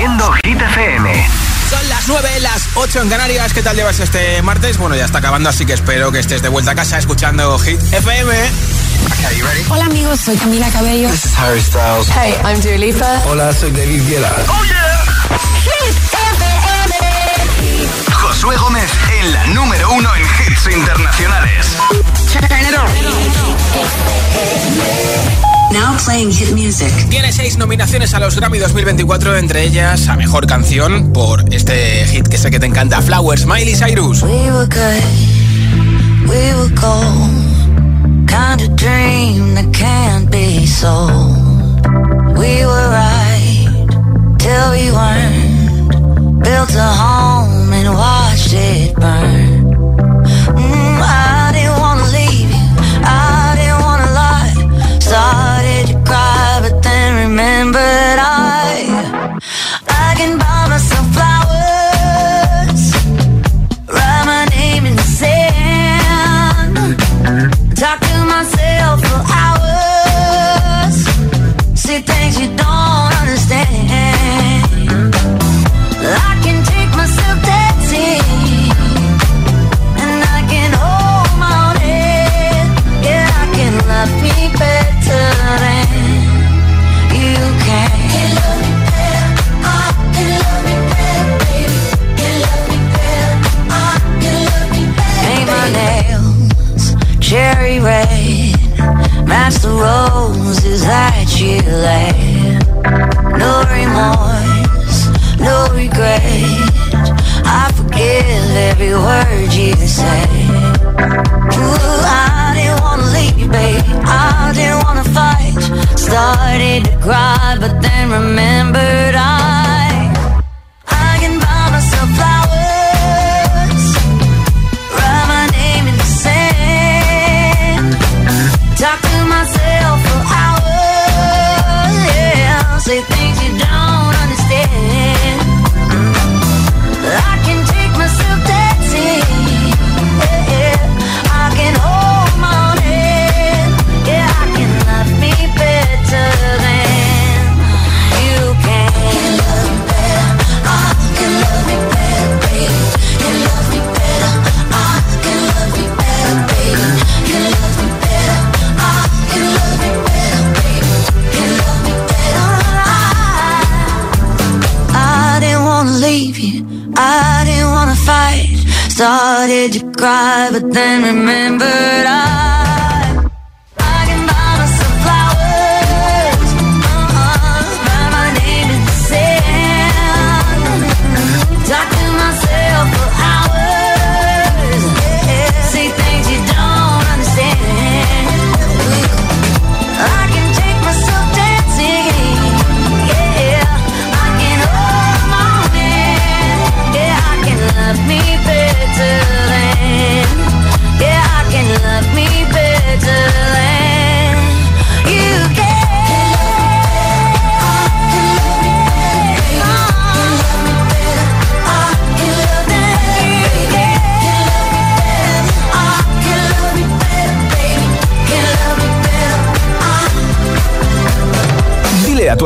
haciendo Hit FM. Son las 9, las 8 en Canarias. ¿Qué tal llevas este martes? Bueno, ya está acabando, así que espero que estés de vuelta a casa escuchando Hit FM. Hola amigos, soy Camila Cabello. This is Harry Styles. Hey, I'm Dua Lipa. Hola, soy David Guetta. ¡Oh, yeah! Hit FM. Josué Gómez en la número uno en hits internacionales. Now playing hit music. Tiene seis nominaciones a los Grammy 2024, entre ellas a Mejor Canción por este hit que sé que te encanta, Flowers, Miley Cyrus. We were good, we were gold, kind of dream that can't be sold. We were right till we weren't, built a home and watched it burn. Mm, I The roses that you laid. No remorse, no regret. I forgive every word you say. Ooh,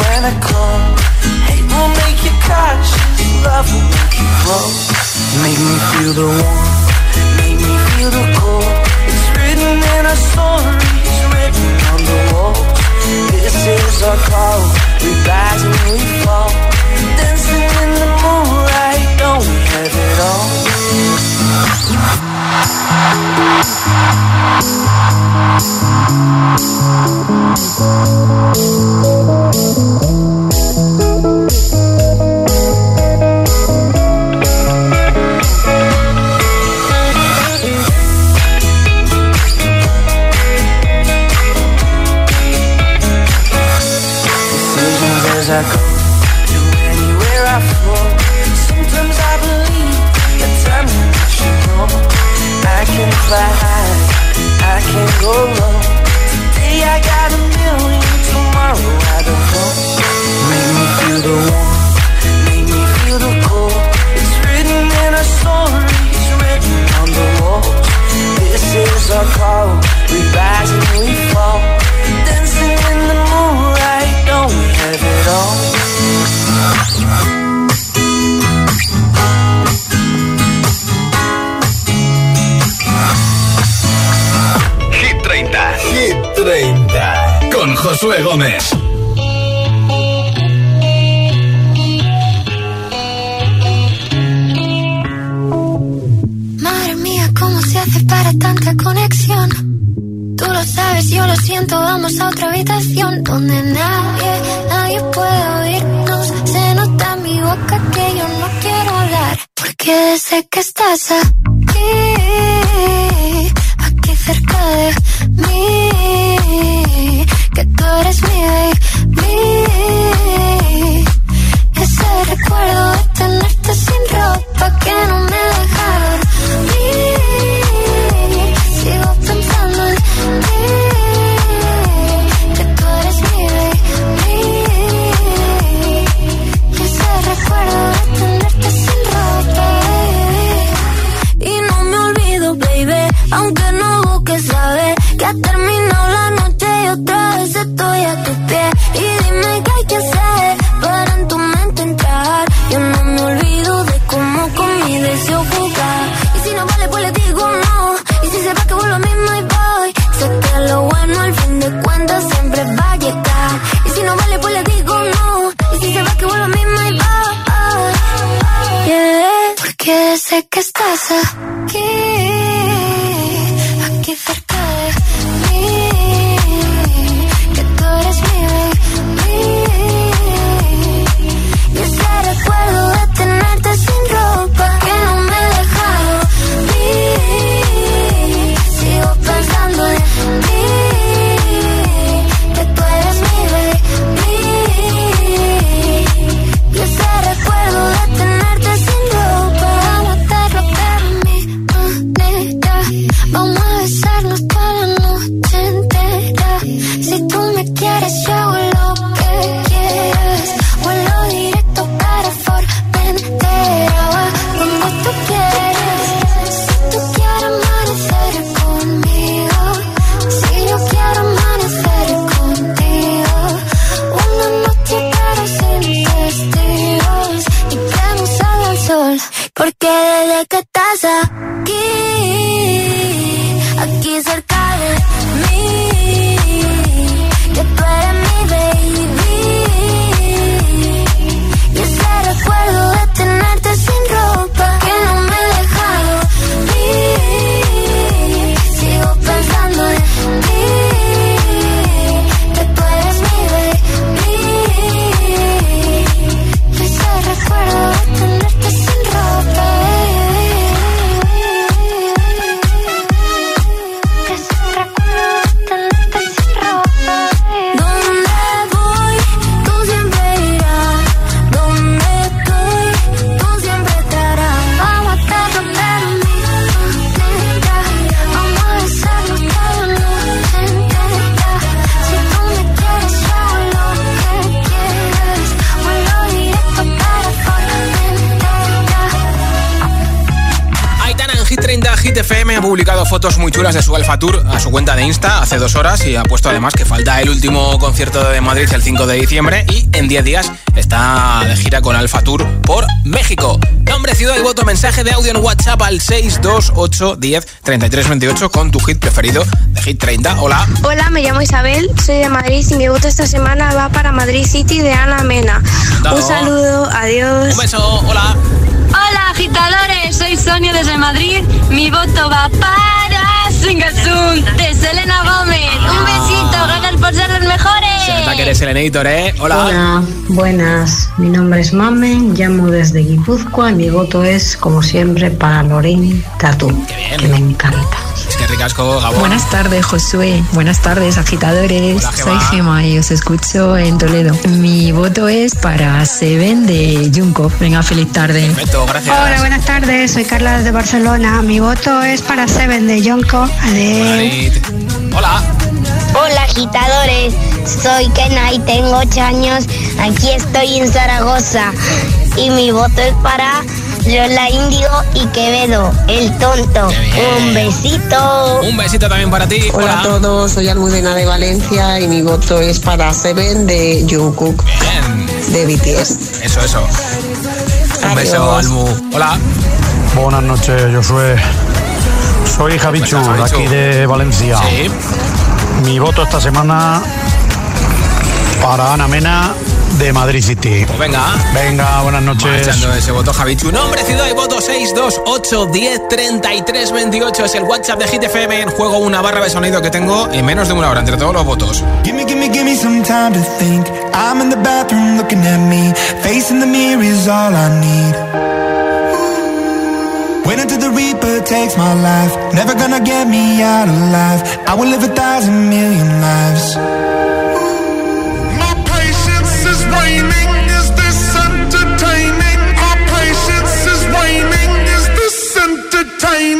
when I come. Hate will make you conscious, love will make you grow. Make me feel the warmth, make me feel the cold. It's written in our stories, written on the wall. This is our call, we rise and we fall. Dancing in the moonlight, don't we have it all? Thank you. Fotos muy chulas de su Alfa Tour a su cuenta de Insta hace dos horas y ha puesto además que falta el último concierto de Madrid el 5 de diciembre y en 10 días está de gira con Alfa Tour por México. Nombre, ciudad y voto, mensaje de audio en WhatsApp al 628 10 con tu hit preferido de Hit 30. Hola. Hola, me llamo Isabel, soy de Madrid y mi voto esta semana va para Madrid City de Ana Mena. Un saludo, adiós. Un beso, hola. Hola, agitadores, soy Sonia desde Madrid. Mi voto va para Singasung de Selena Gómez. Un besito, gracias por ser los mejores. Se nota que eres el Eneator, ¿eh? Hola. Hola, buenas. Mi nombre es Mamen, llamo desde Guipúzcoa y mi voto es, como siempre, para Lorín Tatu, que me encanta. Es que ricasco, Gabón. Buenas tardes, Josué. Buenas tardes, agitadores. Hola, Gema. Soy Gema y os escucho en Toledo. Mi voto es para Seven de Junko. Venga, feliz tarde. Perfecto, gracias. Hola, buenas tardes. Soy Carla desde Barcelona. Mi voto es para Seven de. Madrid. Hola. Hola agitadores, soy Kena y tengo 8 años. Aquí estoy en Zaragoza y mi voto es para Lola Índigo y Quevedo, el tonto. Un besito. Un besito también para ti. Hola a todos, soy Almudena de Valencia y mi voto es para Seven de Jungkook de BTS. Eso, eso. Un beso, Almu. Hola. Buenas noches, Josué. Soy Javichu, de aquí de Valencia. Sí. Mi voto esta semana para Ana Mena de Madrid City. Pues venga. Venga, buenas noches. Marchando ese voto, Javichu. Nombre, ciudad y voto 628 10 33 28. Es el WhatsApp de Hit FM. En juego una barra de sonido que tengo en menos de una hora entre todos los votos. Gimme, gimme, gimme some time to think. I'm in the bathroom looking at me. Facing the mirror is all I need. Wait until the Reaper takes my life. Never gonna get me out alive. I will live a thousand million lives. time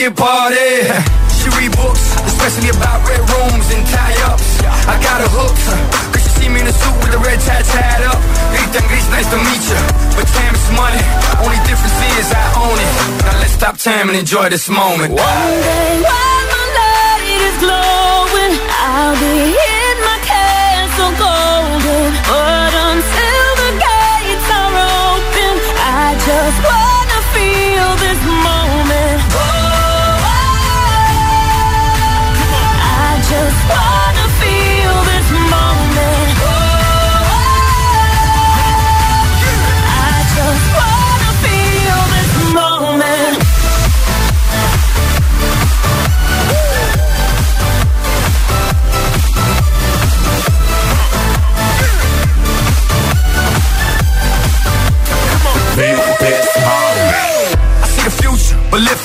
Can party. She read books, especially about red rooms and tie-ups. I got her hooked. Cause she see me in a suit with the red tie tied up. Ethan Gris, nice to meet you. But time is money. Only difference is I own it. Now let's stop time and enjoy this moment. One day while my light is glowing, I'll be in my castle golden. But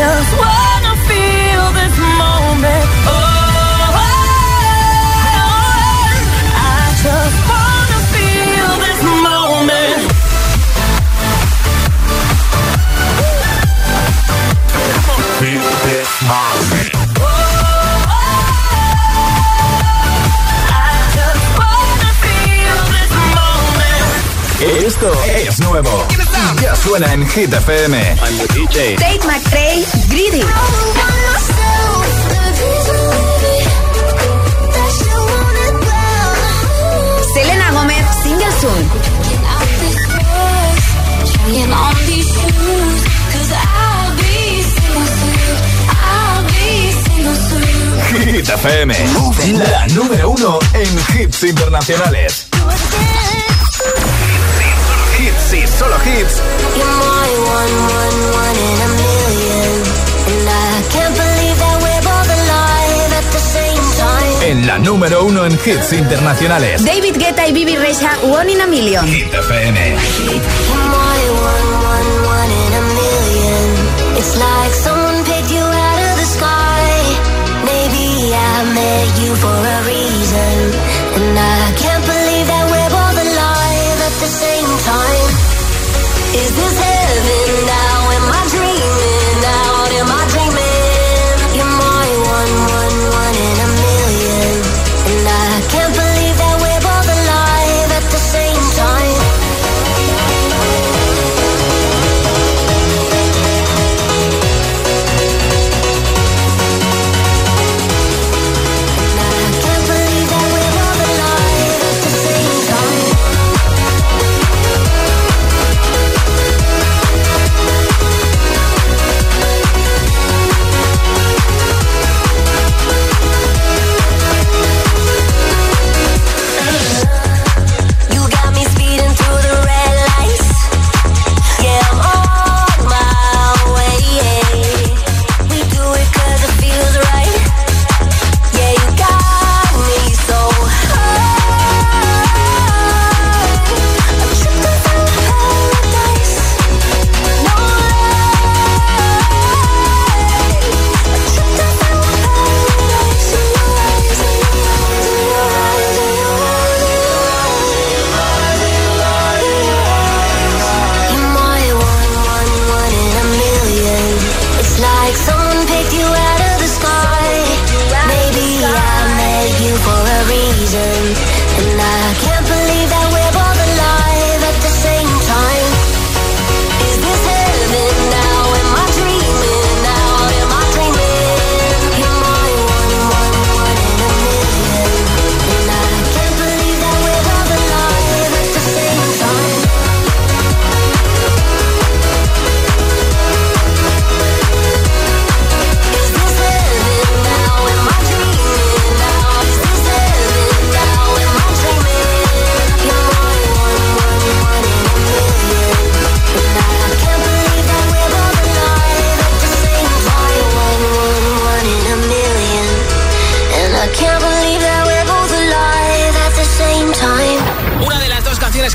just wanna feel this moment. Oh, I just wanna feel this moment. Esto es nuevo. Ya suena en Hit FM. I'm the DJ. Tate McRae, Greedy. Selena Gómez, Single Soon. Hit FM. La número uno en hits internacionales. Same time. En la número uno en hits internacionales. David Guetta y Bibi Rexha, One in a Million. Hit FM. It's like someone picked you out of the sky. Maybe I met you for a reason. And I can't this heaven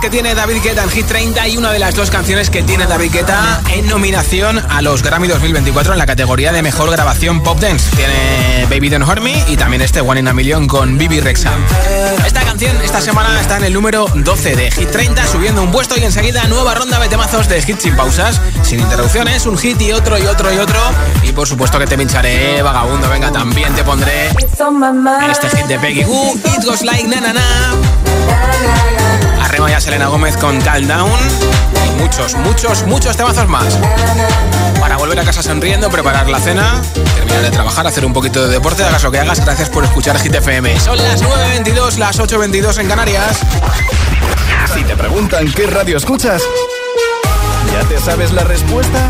tiene David Guetta en Hit 30 y una de las dos canciones que tiene David Guetta en nominación a los Grammy 2024 en la categoría de Mejor Grabación Pop Dance. Tiene Baby Don't Hurt Me y también este One in a Million con Bibi Rexa. Esta esta semana está en el número 12 de Hit 30, subiendo un puesto y enseguida nueva ronda de temazos de hits sin pausas, sin interrupciones, un hit y otro y otro y otro. Y por supuesto que te pincharé, vagabundo, venga, también te pondré este hit de Peggy Goo, It Goes Like Na Na Na. Arriba ya Selena Gómez con Calm Down muchos, muchos, muchos temazos más. Para volver a casa sonriendo, preparar la cena, terminar de trabajar, hacer un poquito de deporte, hagas lo que hagas, gracias por escuchar Hit FM. Son las 9.22, las 8.22 en Canarias. Si te preguntan qué radio escuchas, ¿ya te sabes la respuesta?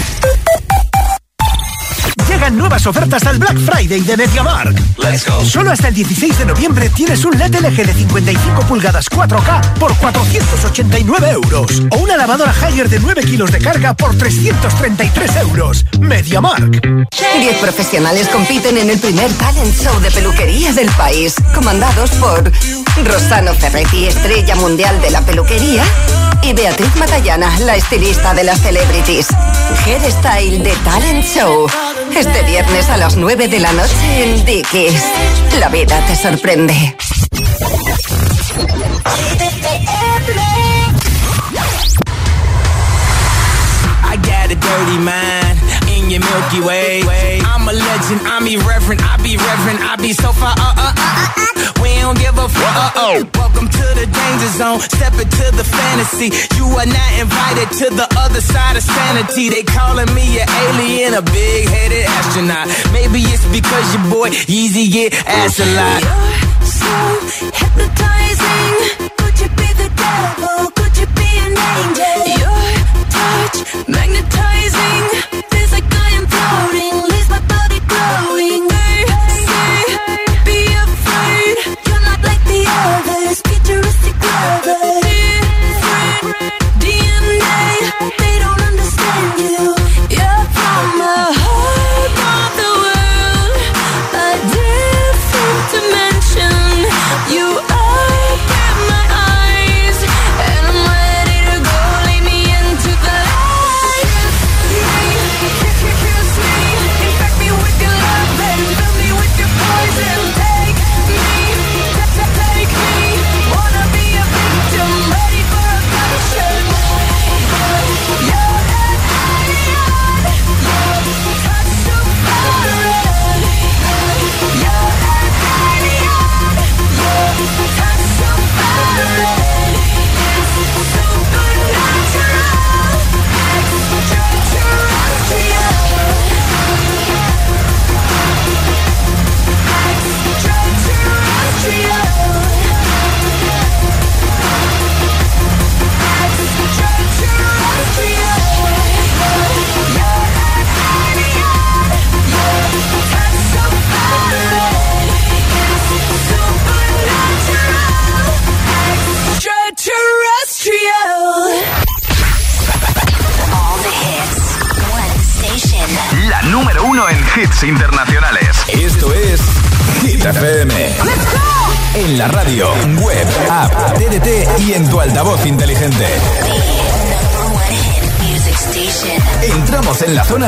Llegan nuevas ofertas al Black Friday de MediaMark. Let's go. Solo hasta el 16 de noviembre tienes un LED LG de 55 pulgadas 4K por 489 euros. O una lavadora Haier de 9 kilos de carga por 333 euros. MediaMark. 10 profesionales compiten en el primer talent show de peluquería del país, comandados por Rosano Ferretti, estrella mundial de la peluquería, y Beatriz Matallana, la estilista de las celebrities. Hairstyle de Talent Show. Este viernes a las 9 de la noche en Dickies. La vida te sorprende. I got a dirty mind in your Milky Way. I'm a legend, I'm irreverent, I be reverent, I be so far. Uh, uh, uh, uh, we don't give a fuck. Uh, oh. Welcome to the danger zone, step into the fantasy. You are not invited to the other side of sanity. They calling me an alien, a big headed astronaut. Maybe it's because your boy Yeezy get ass a lot. You're so hypnotizing. Could you be the devil? Could you be an angel? Your touch magnetizing.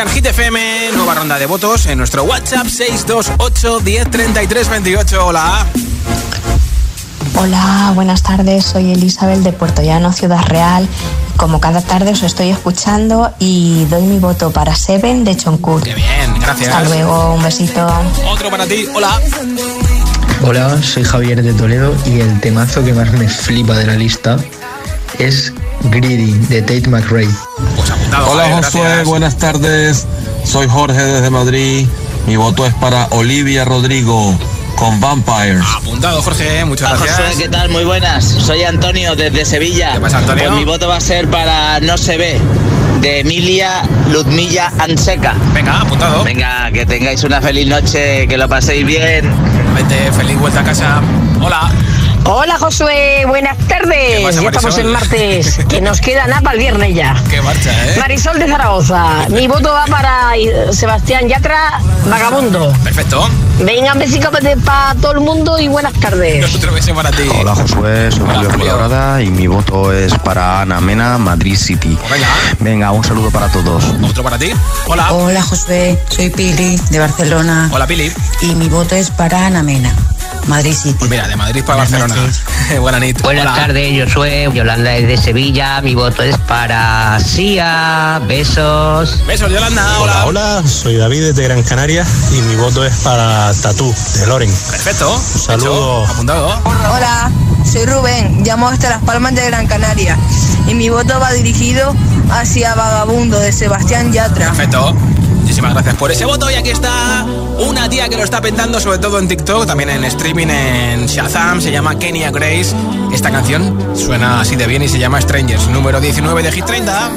Hit 30 en Hit FM, nueva ronda de votos en nuestro WhatsApp 628 1033 28. Hola. Hola, buenas tardes. Soy Elizabeth de Puerto Llano, Ciudad Real. Como cada tarde os estoy escuchando y doy mi voto para Seven de Chonkur. Qué bien, gracias. Hasta luego, un besito. Otro para ti. Hola. Hola, soy Javier de Toledo y el temazo que más me flipa de la lista es Greedy de Tate McRae. Hola Javier, Josué, gracias. buenas tardes. Soy Jorge desde Madrid. Mi voto es para Olivia Rodrigo con Vampires. Apuntado, Jorge, muchas Hola, gracias. Josué, ¿qué tal? Muy buenas. Soy Antonio desde Sevilla. ¿Qué pasa, Antonio? Pues mi voto va a ser para No se ve, de Emilia Ludmilla Anseca. Venga, apuntado. Venga, que tengáis una feliz noche, que lo paséis bien. Vete, feliz vuelta a casa. Hola. Hola Josué, buenas tardes. pasa, ya estamos en martes, que nos queda nada para el viernes ya. Qué marcha, ¿eh? Marisol de Zaragoza, mi voto va para Sebastián Yatra, vagabundo. Perfecto. Venga, un besico para todo el mundo y buenas tardes. Otro beso para ti. Hola Josué, soy Julio Colaborada y mi voto es para Ana Mena, Madrid City. Venga, un saludo para todos. Otro para ti. Hola. Hola Josué, soy Pili de Barcelona. Hola Pili. Y mi voto es para Ana Mena, Madrid City. Pues mira, de Madrid para Barcelona. Buenas noches. Buenas Hola. tardes, yo soy Yolanda desde Sevilla. Mi voto es para Sia. Besos. Besos, Yolanda. Hola, hola, soy David desde Gran Canaria y mi voto es para Tatú de Loren. Perfecto. Un saludo. Apuntado. Hola, soy Rubén, llamo desde Las Palmas de Gran Canaria y mi voto va dirigido hacia Vagabundo de Sebastián Yatra. Perfecto. Muchísimas gracias por ese voto y aquí está una tía que lo está pentando sobre todo en TikTok, también en streaming en Shazam, se llama Kenya Grace. Esta canción suena así de bien y se llama Strangers, número 19 de Hit 30.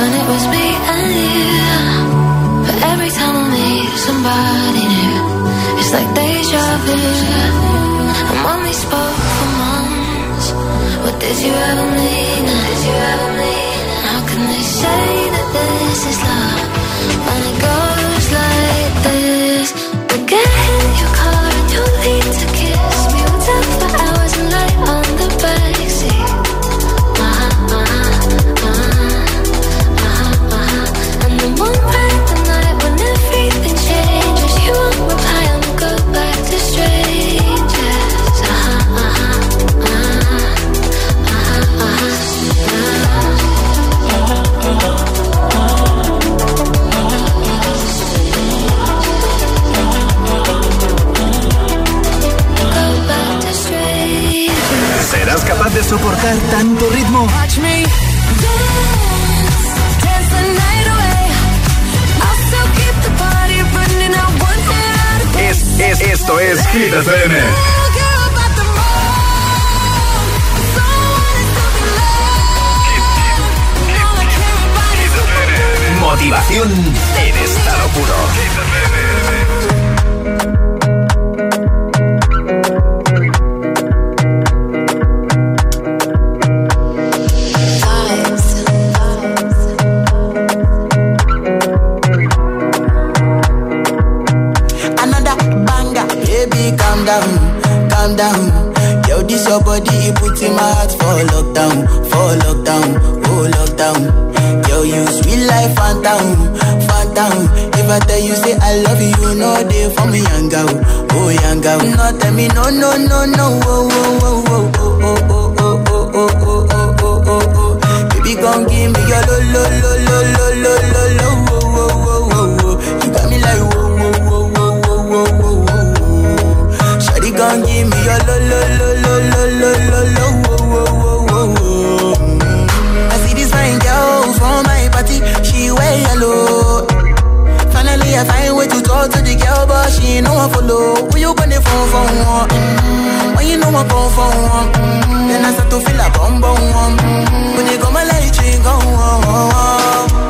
When it was me and you. But every time I meet somebody new, it's like deja vu. And when we spoke for months, what did you ever mean? Did you ever mean? How can they say that this is love when it goes like this? Get in your car and you'll lead to kiss me. We'll capaz de soportar tanto ritmo? Es, es, esto es Hit FM. Motivación en estado puro. For lockdown, for lockdown, oh lockdown. Yo, you sweet life, phantom, phantom. If I tell you say I love you, know they for me, young girl, oh young girl. No, tell me no, no, no, no, oh, oh, oh, oh, oh, oh, oh, oh, oh, oh, oh, oh, oh, oh. Baby, gon' give me your lo, lo, lo, lo, lo, lo, lo, lo, oh, oh, oh, oh, oh. You got me like whoa, whoa, whoa, whoa, whoa, whoa, whoa. Shawty gon' give me your lo, lo, lo, lo, lo, lo, Finally, I find way to talk to the girl, but she ain't no one follow. Who you gonna phone for one? Mm-hmm. When you know I come for mm-hmm. then I start to feel a bum bum. Mm-hmm. When you go my light, you go on. Yeah,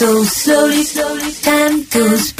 So slowly, slowly, time goes by.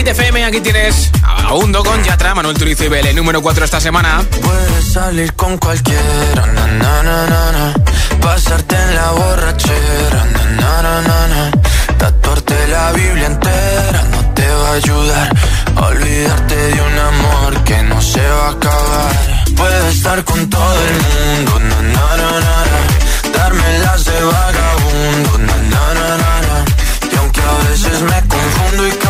Hit 30 en Hit FM. Aquí tienes a Hundo con Yatra, Manuel Turizo y Bele, número 4 esta semana. Puedes salir con cualquiera, na, na, na, pasarte en la borrachera, na, tatuarte la Biblia entera no te va a ayudar olvidarte de un amor que no se va a acabar. Puedes estar con todo el mundo, darme las de vagabundo, y aunque a veces me confundo y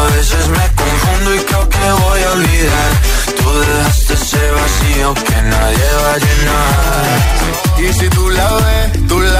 a veces me confundo y creo que voy a olvidar, tú dejaste ese vacío que nadie va a llenar. Y si tú la ves, tú la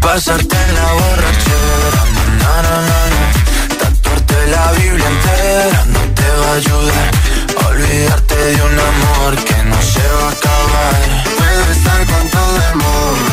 Pasarte en la borrachera, na, na, na, na, Tatuarte la Biblia entera no te va a ayudar. Olvidarte de un amor que no se va a acabar. Puedo estar con todo el mundo,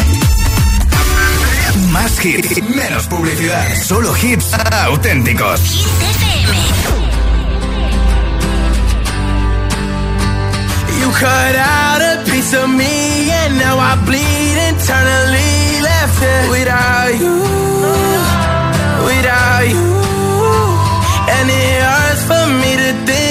Más hits, menos publicidad. Solo hits auténticos. You cut out a piece of me and now I bleed internally left it without you, without you. And it hurts for me to think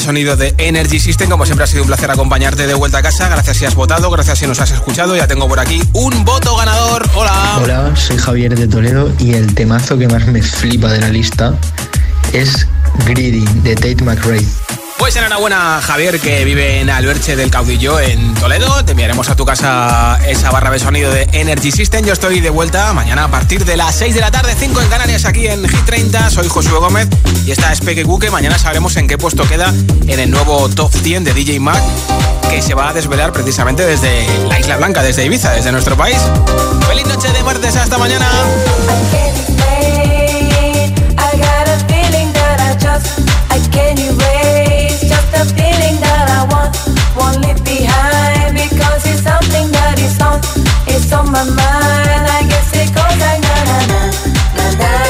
Sonido de Energy System. Como siempre ha sido un placer acompañarte de vuelta a casa. Gracias si has votado, gracias si nos has escuchado. Ya tengo por aquí un voto ganador. Hola. Hola, soy Javier de Toledo y el temazo que más me flipa de la lista es Greedy de Tate McRae. Pues enhorabuena Javier que vive en Alberche del Caudillo en Toledo. Te enviaremos a tu casa esa barra de sonido de Energy System. Yo estoy de vuelta mañana a partir de las 6 de la tarde, 5 en Canarias aquí en Hit 30. Soy Josué Gómez y esta es Peque Cuque. Mañana sabremos en qué puesto queda en el nuevo Top 100 de DJ Mac que se va a desvelar precisamente desde la Isla Blanca, desde Ibiza, desde nuestro país. Feliz noche de martes, hasta mañana. the feeling that I want. Won't leave behind because it's something that is on. It's on my mind. I guess it goes like na na na na na.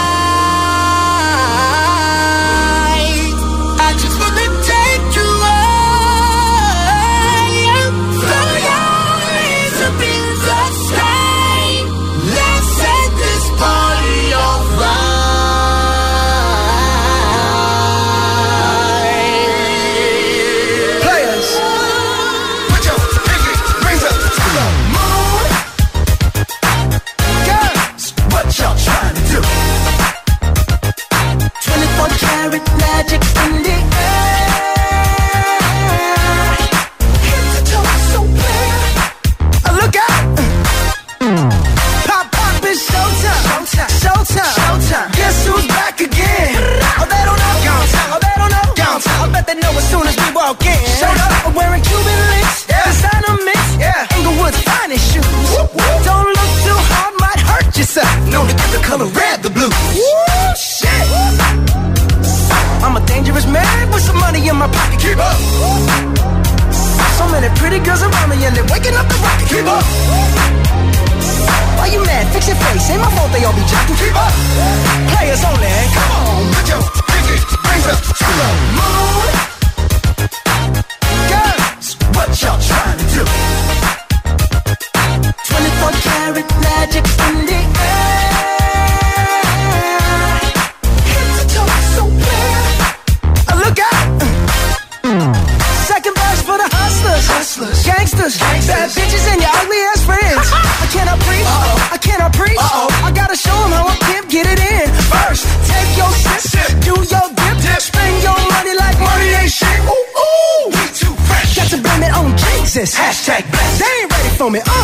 me.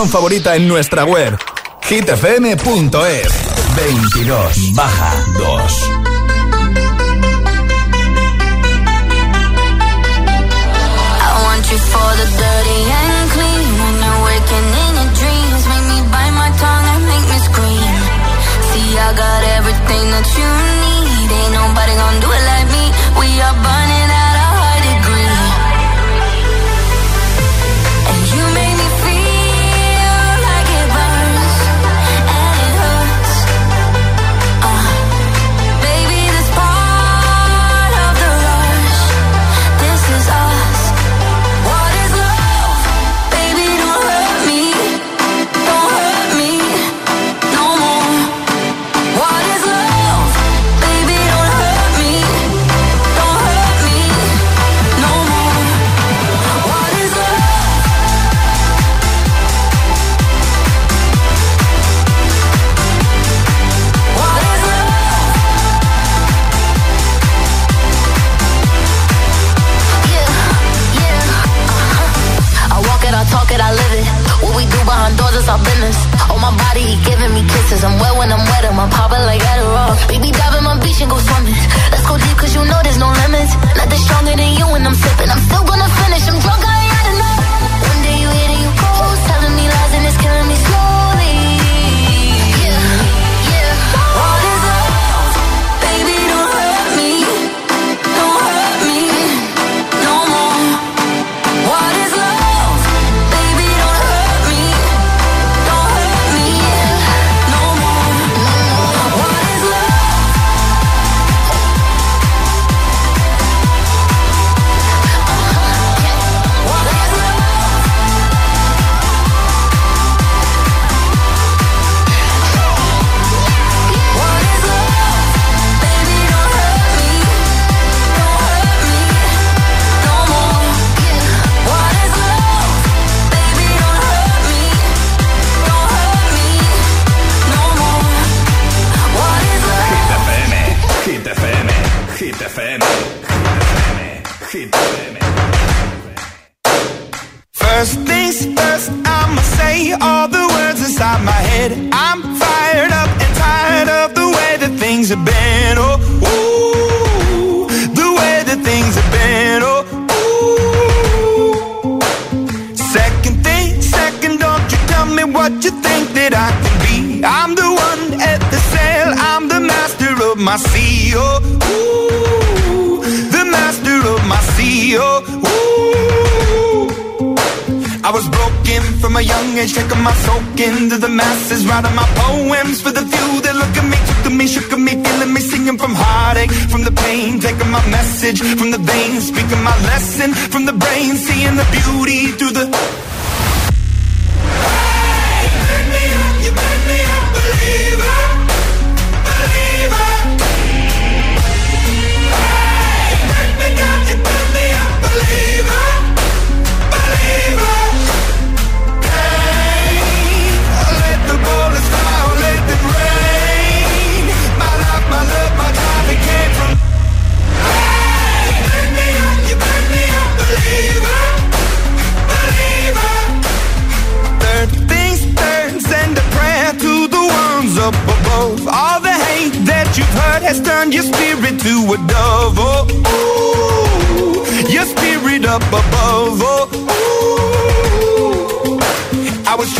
canción favorita en nuestra web hitfm.es 22 baja 2 for the dirty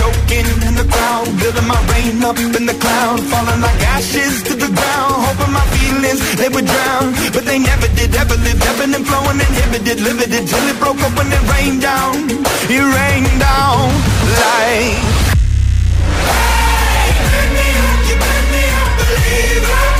choking in the crowd, building my rain up in the cloud, falling like ashes to the ground. Hoping my feelings they would drown, but they never did. Ever lived, ebbing and flowing, inhibited, limited till it broke open and rained down. It rained down like. Hey, me up, you me up, believer.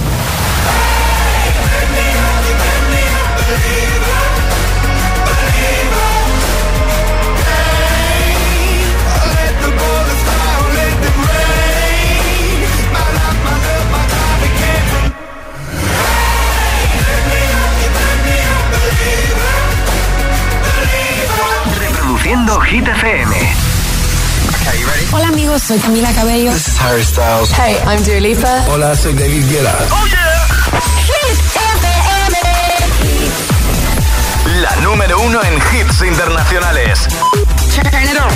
Haciendo Hit FM. Okay, Hola amigos, soy Camila Cabello. This is Harry Styles. Hey, I'm Dua Lipa. Hola, soy David Guetta. Oh yeah. Hit FM. La número uno en hits internacionales. Turn it on.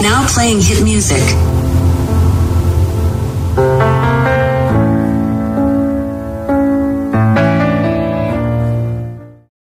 Now playing hit music.